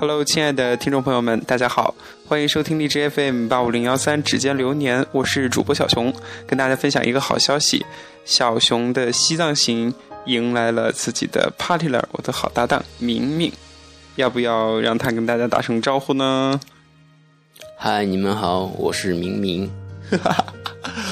Hello，亲爱的听众朋友们，大家好，欢迎收听荔枝 FM 八五零幺三指尖流年，我是主播小熊，跟大家分享一个好消息，小熊的西藏行迎来了自己的 partner，我的好搭档明明，要不要让他跟大家打声招呼呢？嗨，你们好，我是明明。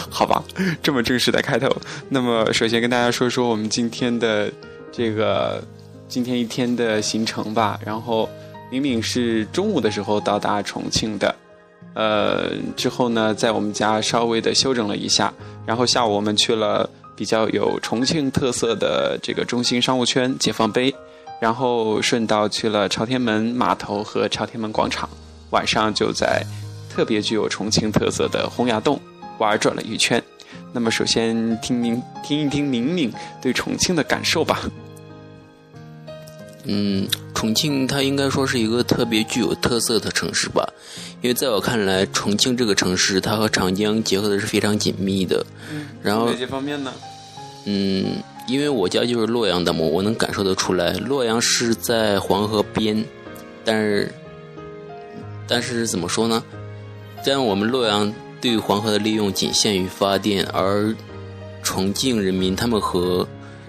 好吧，这么正式的开头，那么首先跟大家说说我们今天的这个今天一天的行程吧，然后。明明是中午的时候到达重庆的，呃，之后呢，在我们家稍微的休整了一下，然后下午我们去了比较有重庆特色的这个中心商务圈解放碑，然后顺道去了朝天门码头和朝天门广场，晚上就在特别具有重庆特色的洪崖洞玩转了一圈。那么，首先听明听一听明明对重庆的感受吧。嗯，重庆它应该说是一个特别具有特色的城市吧，因为在我看来，重庆这个城市它和长江结合的是非常紧密的。嗯，然后哪些方面呢？嗯，因为我家就是洛阳的嘛，我能感受得出来，洛阳是在黄河边，但是，但是怎么说呢？但我们洛阳对黄河的利用仅限于发电，而重庆人民他们和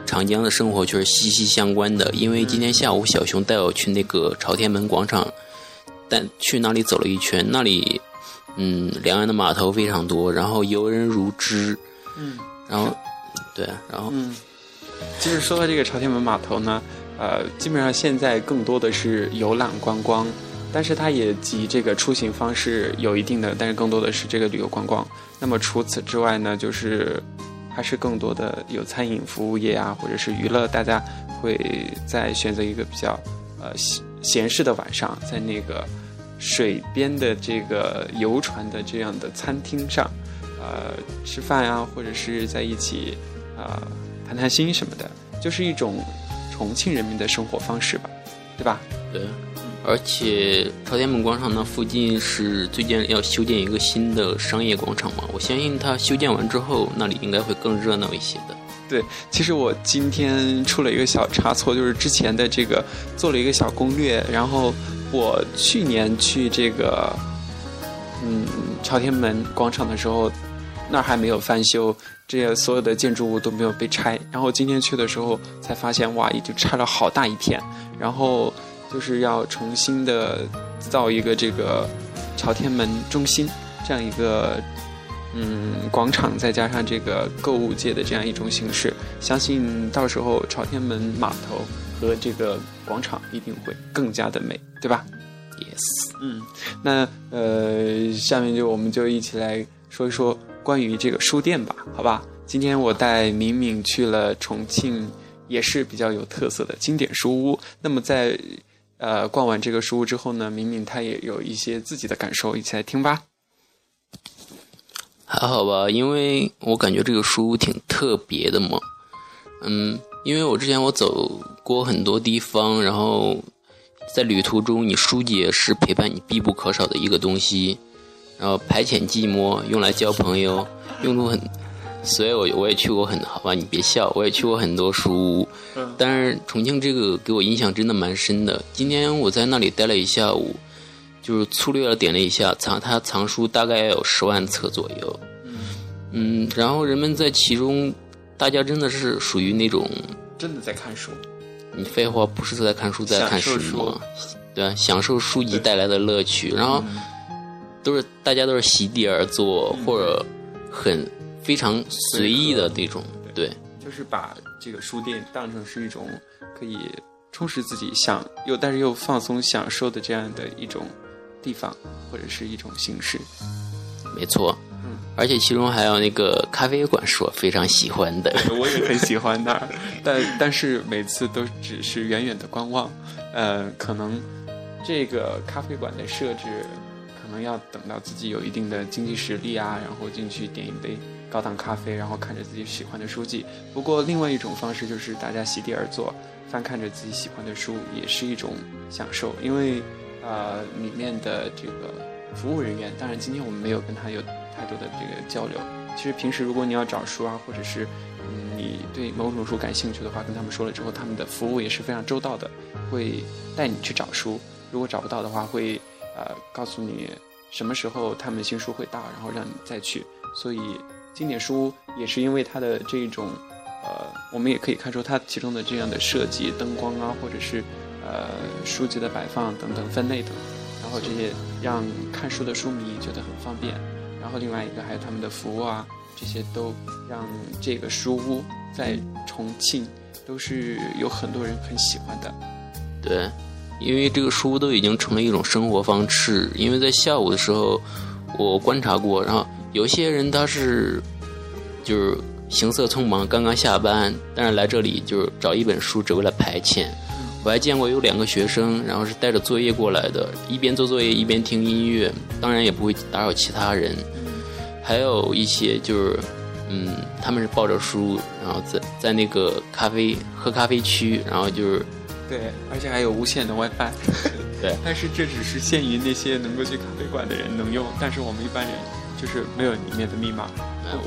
长江的生活却是息息相关的，因为今天下午小熊带我去那个朝天门广场，但去那里走了一圈，那里，嗯，两岸的码头非常多，然后游人如织，嗯，然后，对，然后，嗯，其实说到这个朝天门码头呢，呃，基本上现在更多的是游览观光，但是它也及这个出行方式有一定的，但是更多的是这个旅游观光。那么除此之外呢，就是。还是更多的有餐饮服务业啊，或者是娱乐，大家会在选择一个比较呃闲闲适的晚上，在那个水边的这个游船的这样的餐厅上，呃吃饭啊，或者是在一起啊谈谈心什么的，就是一种重庆人民的生活方式吧，对吧？对。而且朝天门广场那附近是最近要修建一个新的商业广场嘛？我相信它修建完之后，那里应该会更热闹一些的。对，其实我今天出了一个小差错，就是之前的这个做了一个小攻略，然后我去年去这个嗯朝天门广场的时候，那儿还没有翻修，这些所有的建筑物都没有被拆，然后今天去的时候才发现，哇，已经拆了好大一片，然后。就是要重新的造一个这个朝天门中心这样一个嗯广场，再加上这个购物界的这样一种形式，相信到时候朝天门码头和这个广场一定会更加的美，对吧？Yes，嗯，那呃，下面就我们就一起来说一说关于这个书店吧，好吧？今天我带敏敏去了重庆，也是比较有特色的经典书屋。那么在呃，逛完这个书屋之后呢，明明他也有一些自己的感受，一起来听吧。还好吧，因为我感觉这个书屋挺特别的嘛。嗯，因为我之前我走过很多地方，然后在旅途中，你书籍也是陪伴你必不可少的一个东西。然后排遣寂寞，用来交朋友，用处很。所以，我我也去过很好吧，你别笑，我也去过很多书屋，但是重庆这个给我印象真的蛮深的。今天我在那里待了一下午，就是粗略的点了一下，藏它藏书大概有十万册左右。嗯，然后人们在其中，大家真的是属于那种真的在看书。你废话，不是在看书，在看书吗？对，享受书籍带来的乐趣。然后都是大家都是席地而坐，或者很。非常随意的那种，对，就是把这个书店当成是一种可以充实自己、想又但是又放松享受的这样的一种地方，或者是一种形式。没错，嗯，而且其中还有那个咖啡馆是我非常喜欢的，我也很喜欢那儿，但但是每次都只是远远的观望，呃，可能这个咖啡馆的设置可能要等到自己有一定的经济实力啊，然后进去点一杯。高档咖啡，然后看着自己喜欢的书籍。不过，另外一种方式就是大家席地而坐，翻看着自己喜欢的书，也是一种享受。因为，呃，里面的这个服务人员，当然今天我们没有跟他有太多的这个交流。其实平时如果你要找书啊，或者是嗯你对某种书感兴趣的话，跟他们说了之后，他们的服务也是非常周到的，会带你去找书。如果找不到的话，会呃告诉你什么时候他们新书会到，然后让你再去。所以经典书屋也是因为它的这种呃，我们也可以看出它其中的这样的设计、灯光啊，或者是呃书籍的摆放等等分类等，然后这些让看书的书迷觉得很方便。然后另外一个还有他们的服务啊，这些都让这个书屋在重庆都是有很多人很喜欢的。对，因为这个书屋都已经成了一种生活方式。因为在下午的时候，我观察过，然后有些人他是就是行色匆忙，刚刚下班，但是来这里就是找一本书，只为了排遣。我还见过有两个学生，然后是带着作业过来的，一边做作业一边听音乐，当然也不会打扰其他人。还有一些就是，嗯，他们是抱着书，然后在在那个咖啡喝咖啡区，然后就是。对，而且还有无线的 WiFi。对，但是这只是限于那些能够去咖啡馆的人能用，但是我们一般人就是没有里面的密码。有，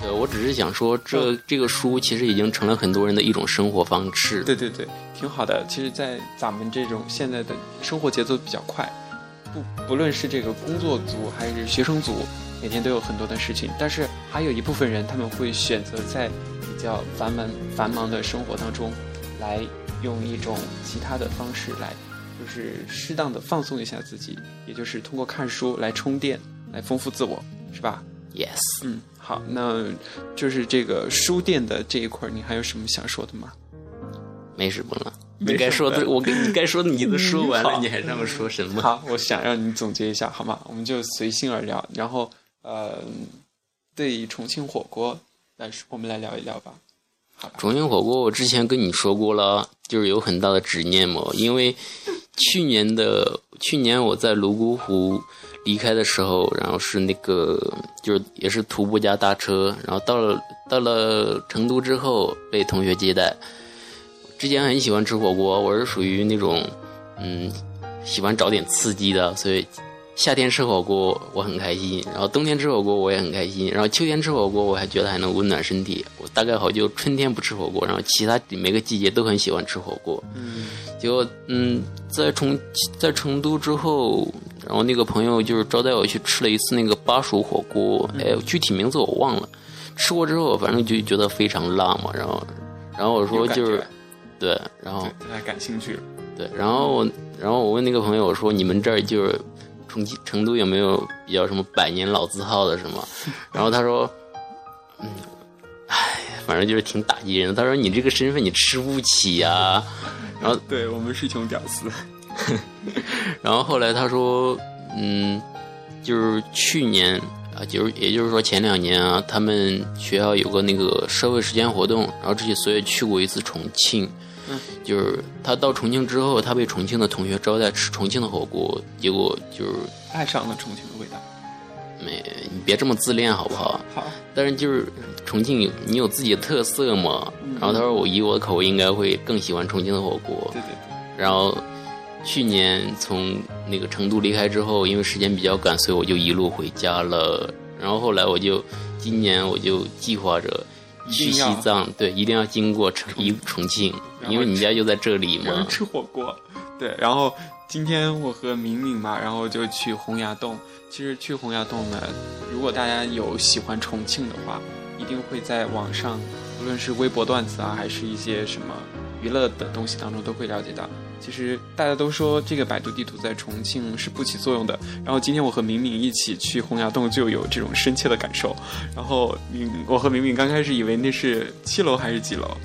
对我只是想说，这这个书其实已经成了很多人的一种生活方式。对对对，挺好的。其实，在咱们这种现在的生活节奏比较快，不不论是这个工作族还是学生族，每天都有很多的事情，但是还有一部分人他们会选择在比较繁忙繁忙的生活当中来。用一种其他的方式来，就是适当的放松一下自己，也就是通过看书来充电，来丰富自我，是吧？Yes。嗯，好，那就是这个书店的这一块，你还有什么想说的吗？没什么了，你该说的我跟你该说的你都说完了，你还让我说什么？好，我想让你总结一下，好吗？我们就随心而聊，然后呃，对重庆火锅来说，我们来聊一聊吧。重庆火锅，我之前跟你说过了，就是有很大的执念嘛。因为去年的去年我在泸沽湖离开的时候，然后是那个就是也是徒步加搭车，然后到了到了成都之后被同学接待。之前很喜欢吃火锅，我是属于那种嗯喜欢找点刺激的，所以。夏天吃火锅我很开心，然后冬天吃火锅我也很开心，然后秋天吃火锅我还觉得还能温暖身体。我大概好就春天不吃火锅，然后其他每个季节都很喜欢吃火锅。嗯，结果嗯，在重在成都之后，然后那个朋友就是招待我去吃了一次那个巴蜀火锅，哎，具体名字我忘了。吃过之后，反正就觉得非常辣嘛，然后然后我说就是对，然后对他感兴趣，对，然后我然后我问那个朋友我说你们这儿就是。重庆成都有没有比较什么百年老字号的什么？然后他说，嗯，唉，反正就是挺打击人的。他说你这个身份你吃不起呀。然后对我们是穷屌丝。然后后来他说，嗯，就是去年啊，就是也就是说前两年啊，他们学校有个那个社会实践活动，然后这些所以去过一次重庆。嗯就是他到重庆之后，他被重庆的同学招待吃重庆的火锅，结果就是爱上了重庆的味道。没，你别这么自恋好不好？好。但是就是重庆有，你有自己的特色嘛。然后他说，我以我的口味应该会更喜欢重庆的火锅。对对对。然后去年从那个成都离开之后，因为时间比较赶，所以我就一路回家了。然后后来我就今年我就计划着。去西藏，对，一定要经过重一重庆，因为你家就在这里嘛。吃火锅，对。然后今天我和明明嘛，然后就去洪崖洞。其实去洪崖洞呢，如果大家有喜欢重庆的话，一定会在网上，无论是微博段子啊，还是一些什么娱乐的东西当中，都会了解到。其实大家都说这个百度地图在重庆是不起作用的，然后今天我和明明一起去洪崖洞就有这种深切的感受。然后，明我和明明刚开始以为那是七楼还是几楼，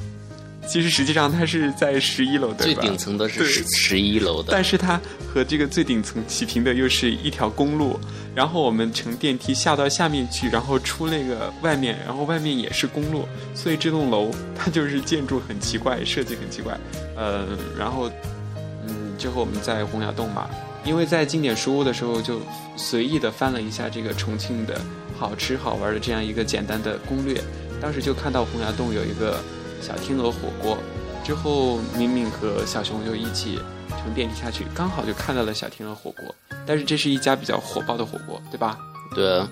其实实际上它是在十一楼的，最顶层的是十十一楼的，但是它和这个最顶层齐平的又是一条公路。然后我们乘电梯下到下面去，然后出那个外面，然后外面也是公路，所以这栋楼它就是建筑很奇怪，设计很奇怪。呃，然后。之后我们在洪崖洞嘛，因为在经典书屋的时候就随意的翻了一下这个重庆的好吃好玩的这样一个简单的攻略，当时就看到洪崖洞有一个小天鹅火锅，之后明明和小熊就一起乘电梯下去，刚好就看到了小天鹅火锅，但是这是一家比较火爆的火锅，对吧？对。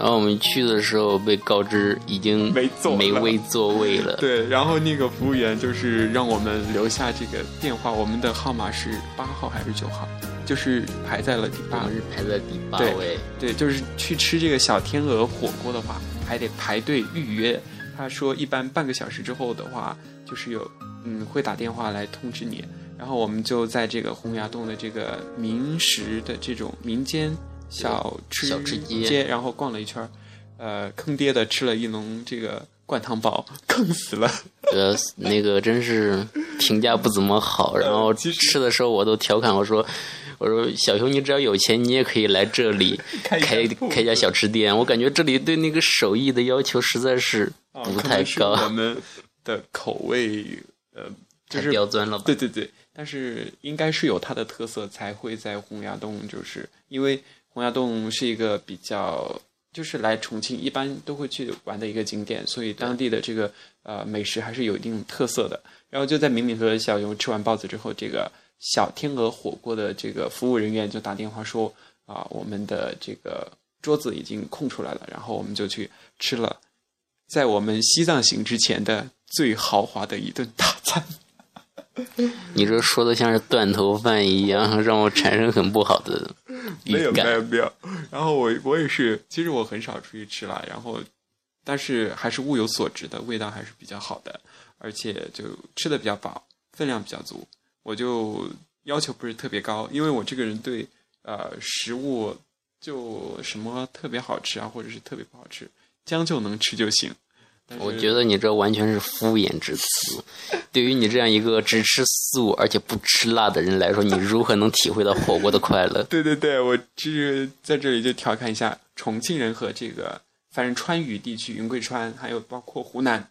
然后我们去的时候被告知已经没座没位座位了。对，然后那个服务员就是让我们留下这个电话，我们的号码是八号还是九号？就是排在了第八是排在第八对位。对，就是去吃这个小天鹅火锅的话，还得排队预约。他说，一般半个小时之后的话，就是有嗯会打电话来通知你。然后我们就在这个洪崖洞的这个民食的这种民间小吃小吃街街，然后逛了一圈儿，呃，坑爹的吃了一笼这个灌汤包，坑死了。呃，那个真是评价不怎么好。然后 吃的时候我都调侃我说：“我说小熊，你只要有钱，你也可以来这里 开一开家小吃店。我感觉这里对那个手艺的要求实在是啊不太可能是我，们的口味，呃，就太是刁钻了吧？对对对，但是应该是有它的特色，才会在洪崖洞，就是因为洪崖洞是一个比较，就是来重庆一般都会去玩的一个景点，所以当地的这个呃美食还是有一定特色的。然后就在敏敏和小勇吃完包子之后，这个小天鹅火锅的这个服务人员就打电话说啊、我们的这个桌子已经空出来了，然后我们就去吃了，在我们西藏行之前的最豪华的一顿大餐。你这说的像是断头饭一样，让我产生很不好的预没有没。有没有。然后我我也是，其实我很少出去吃了，然后但是还是物有所值的，味道还是比较好的，而且就吃的比较饱，分量比较足。我就要求不是特别高，因为我这个人对呃食物就什么特别好吃啊，或者是特别不好吃，将就能吃就行。我觉得你这完全是敷衍之词。对于你这样一个只吃素而且不吃辣的人来说，你如何能体会到火锅的快乐？对对对，我就是在这里就调侃一下重庆人和这个，反正川渝地区、云贵川，还有包括湖南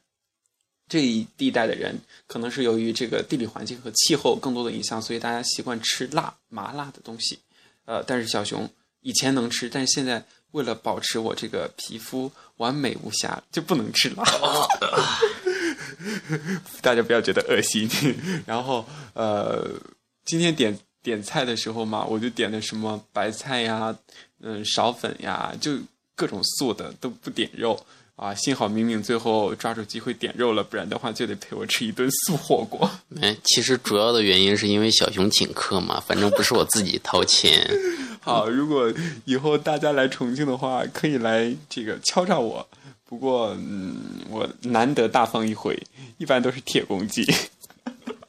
这一地带的人，可能是由于这个地理环境和气候更多的影响，所以大家习惯吃辣、麻辣的东西。呃，但是小熊以前能吃，但是现在为了保持我这个皮肤完美无瑕，就不能吃辣。大家不要觉得恶心。然后呃，今天点点菜的时候嘛，我就点的什么白菜呀，嗯，苕粉呀，就各种素的都不点肉啊。幸好明明最后抓住机会点肉了，不然的话就得陪我吃一顿素火锅。哎，其实主要的原因是因为小熊请客嘛，反正不是我自己掏钱。好，如果以后大家来重庆的话，可以来这个敲诈我。不过，嗯，我难得大方一回，一般都是铁公鸡。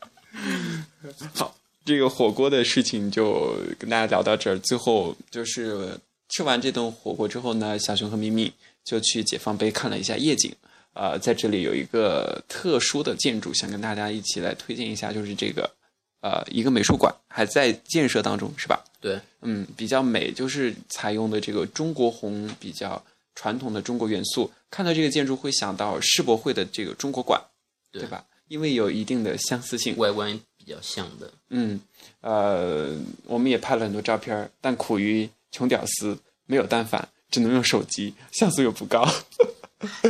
好，这个火锅的事情就跟大家聊到这儿。最后就是吃完这顿火锅之后呢，小熊和咪咪就去解放碑看了一下夜景。呃，在这里有一个特殊的建筑，想跟大家一起来推荐一下，就是这个呃一个美术馆还在建设当中，是吧？对，嗯，比较美，就是采用的这个中国红比较传统的中国元素。看到这个建筑会想到世博会的这个中国馆，对对吧？因为有一定的相似性。外观比较像的。嗯，呃，我们也拍了很多照片儿，但苦于穷屌丝，没有单反，只能用手机，像素又不高。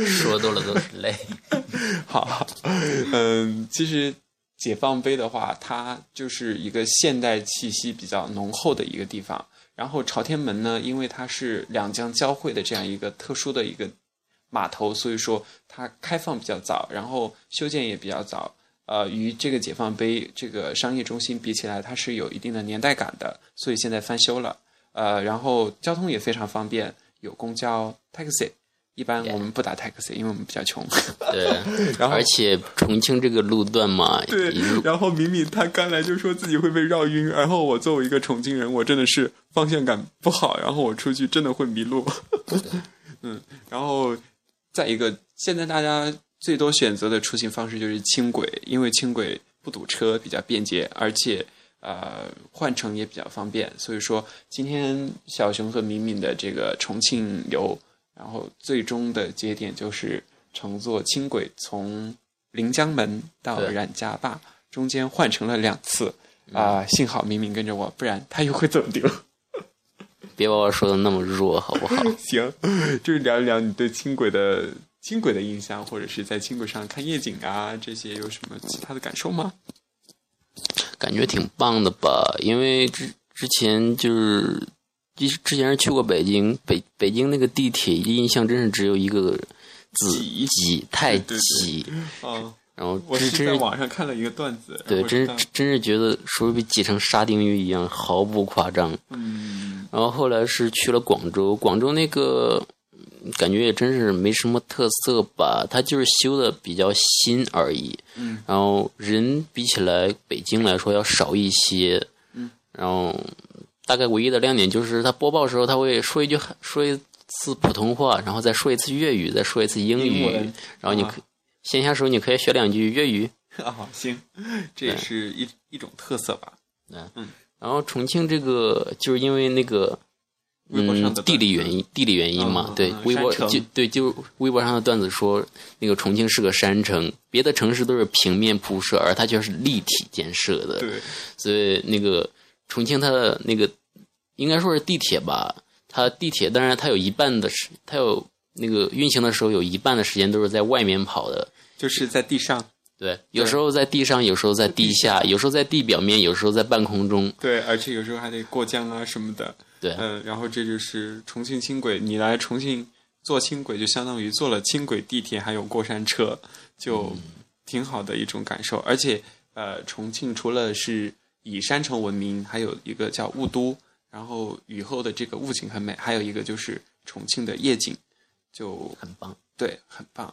说多了都是泪。好，嗯，其实解放碑的话，它就是一个现代气息比较浓厚的一个地方。然后朝天门呢，因为它是两江交汇的这样一个特殊的一个码头，所以说它开放比较早，然后修建也比较早。呃，与这个解放碑这个商业中心比起来，它是有一定的年代感的，所以现在翻修了。呃，然后交通也非常方便，有公交、taxi。一般我们不打 taxi，因为我们比较穷。对，然后而且重庆这个路段嘛，对，然后敏敏她刚来就说自己会被绕晕，然后我作为一个重庆人，我真的是方向感不好，然后我出去真的会迷路。嗯，然后再一个，现在大家最多选择的出行方式就是轻轨，因为轻轨不堵车，比较便捷，而且呃换乘也比较方便。所以说，今天小熊和敏敏的这个重庆游，然后最终的节点就是乘坐轻轨从临江门到冉家坝，中间换乘了两次。啊、幸好明明跟着我，不然他又会走丢。别把我说的那么弱，好不好？行，就是聊一聊你对轻轨的轻轨的印象，或者是在轻轨上看夜景啊，这些有什么其他的感受吗？感觉挺棒的吧？因为之之前就是之之前是去过北京，北北京那个地铁印象真是只有一个字挤挤，太挤。啊，然后我是在网上看了一个段子，对，真是真是觉得说被挤成沙丁鱼一样，毫不夸张。嗯，然后后来是去了广州，广州那个嗯感觉也真是没什么特色吧，它就是修的比较新而已。嗯，然后人比起来北京来说要少一些。嗯，然后大概唯一的亮点就是他播报的时候他会说一句说一次普通话，然后再说一次粤语，再说一次英语，然后你可、闲暇时候你可以学两句粤语。啊，行，这也是一一种特色吧。嗯。然后重庆这个就是因为那个嗯地理原因，地理原因嘛，对微博就对就微博上的段子说那个重庆是个山城，别的城市都是平面铺设，而它却是立体建设的，对，所以那个重庆它的那个应该说是地铁吧，它地铁当然它有一半的时，它有那个运行的时候有一半的时间都是在外面跑的。就是在地上，对，有时候在地上，有时候在地下，有时候在地表面，有时候在半空中。对，而且有时候还得过江啊什么的。对，嗯，然后这就是重庆轻轨，你来重庆坐轻轨，就相当于坐了轻轨、地铁，还有过山车，就挺好的一种感受。而且，呃，重庆除了是以山城闻名，还有一个叫雾都，然后雨后的这个雾景很美，还有一个就是重庆的夜景，就很棒。对，很棒。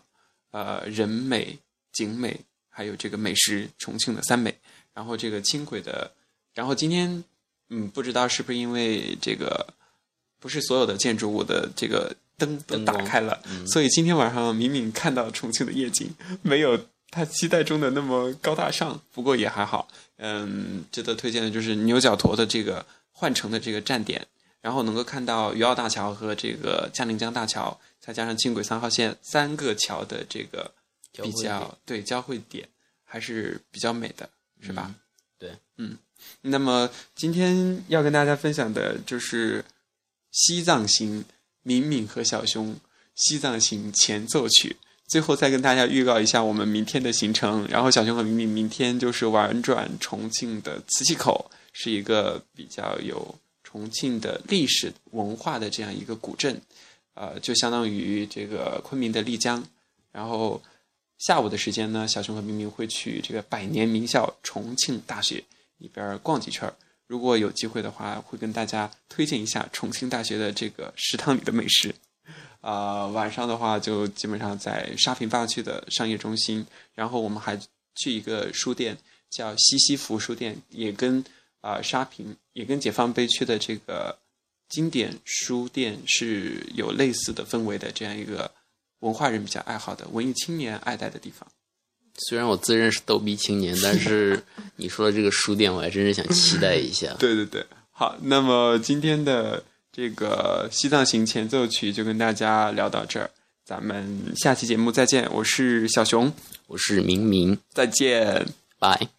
呃，人美、景美，还有这个美食，重庆的三美。然后这个轻轨的，然后今天，嗯，不知道是不是因为这个，不是所有的建筑物的这个灯都打开了，所以今天晚上明明看到重庆的夜景，没有他期待中的那么高大上，不过也还好。嗯，值得推荐的就是牛角坨的这个换乘的这个站点，然后能够看到余澳大桥和这个嘉陵江大桥，再加上轻轨三号线三个桥的这个比较对交汇点，还是比较美的，是吧？嗯对，嗯。那么今天要跟大家分享的就是《西藏行》，敏敏和小熊《西藏行》前奏曲。最后再跟大家预告一下我们明天的行程，然后小熊和敏敏明天就是玩转重庆的磁器口，是一个比较有重庆的历史文化的这样一个古镇，呃，就相当于这个昆明的丽江。然后下午的时间呢，小熊和明明会去这个百年名校重庆大学里边逛几圈儿。如果有机会的话，会跟大家推荐一下重庆大学的这个食堂里的美食。啊、晚上的话就基本上在沙坪坝区的商业中心，然后我们还去一个书店叫西西弗书店，也跟啊、沙坪也跟解放碑区的这个经典书店是有类似的氛围的这样一个文化人比较爱好的文艺青年爱戴的地方。虽然我自认是逗逼青年，但是你说的这个书店，我还真是想期待一下。对对对，好，那么今天的这个西藏行前奏曲就跟大家聊到这儿，咱们下期节目再见，我是小熊，我是明明，再见。拜。